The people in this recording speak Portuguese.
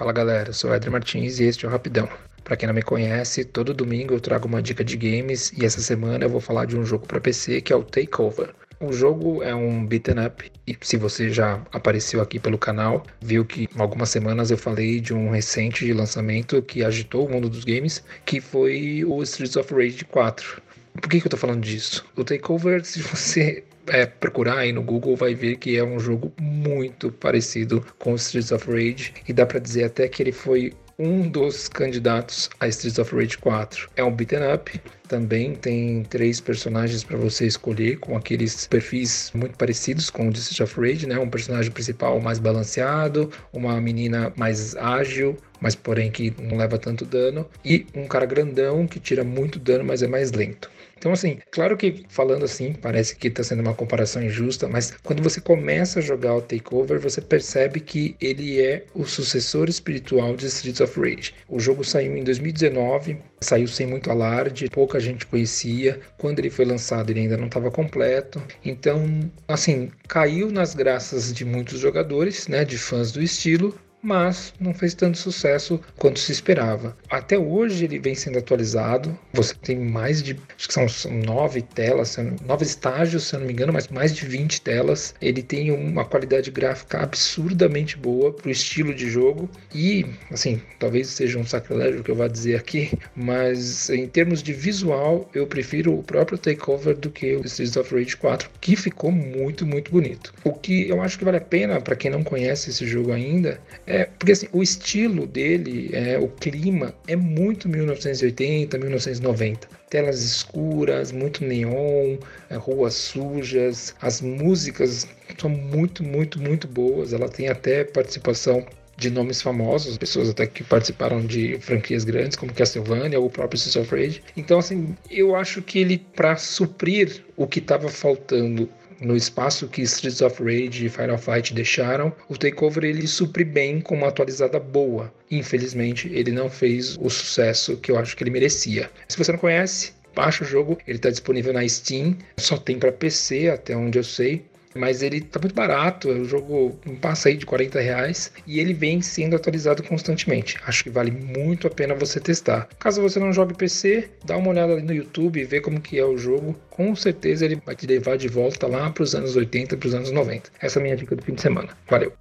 Fala galera, eu sou Edre Martins e este é o Rapidão. Para quem não me conhece, todo domingo eu trago uma dica de games e essa semana eu vou falar de um jogo para PC que é o Takeover. O jogo é um beaten up e se você já apareceu aqui pelo canal, viu que algumas semanas eu falei de um recente lançamento que agitou o mundo dos games, que foi o Streets of Rage 4. Por que, que eu tô falando disso? O Takeover, se você é, procurar aí no Google, vai ver que é um jogo muito parecido com Streets of Rage e dá para dizer até que ele foi um dos candidatos a Streets of Rage 4. É um beaten up, também tem três personagens para você escolher com aqueles perfis muito parecidos com o de Streets of Rage, né? Um personagem principal mais balanceado, uma menina mais ágil, mas porém que não leva tanto dano, e um cara grandão que tira muito dano, mas é mais lento. Então, assim, claro que falando assim, parece que está sendo uma comparação injusta, mas quando você começa a jogar o Takeover, você percebe que ele é o sucessor espiritual de Streets of Rage. O jogo saiu em 2019, saiu sem muito alarde, pouca gente conhecia. Quando ele foi lançado, ele ainda não estava completo. Então, assim, caiu nas graças de muitos jogadores, né, de fãs do estilo, mas não fez tanto sucesso quanto se esperava. Até hoje ele vem sendo atualizado. Você tem mais de, acho que são nove telas, nove estágios, se eu não me engano, mas mais de 20 telas. Ele tem uma qualidade gráfica absurdamente boa para o estilo de jogo e, assim, talvez seja um sacrilégio que eu vá dizer aqui, mas em termos de visual, eu prefiro o próprio Takeover do que o Streets of Rage 4, que ficou muito, muito bonito. O que eu acho que vale a pena para quem não conhece esse jogo ainda é, porque assim, o estilo dele, é, o clima é muito 1980, 1990. Telas escuras, muito neon, é, ruas sujas, as músicas são muito, muito, muito boas. Ela tem até participação de nomes famosos, pessoas até que participaram de franquias grandes como Castlevania ou o próprio Streets Rage. Então, assim, eu acho que ele, para suprir o que estava faltando no espaço que Streets of Rage e Final Fight deixaram, o Takeover ele supre bem com uma atualizada boa. Infelizmente, ele não fez o sucesso que eu acho que ele merecia. Se você não conhece, baixa o jogo, ele está disponível na Steam, só tem para PC até onde eu sei mas ele tá muito barato, o jogo passa aí de 40 reais e ele vem sendo atualizado constantemente. Acho que vale muito a pena você testar. Caso você não jogue PC, dá uma olhada ali no YouTube e vê como que é o jogo. Com certeza ele vai te levar de volta lá para os anos 80, para os anos 90. Essa é a minha dica do fim de semana. Valeu!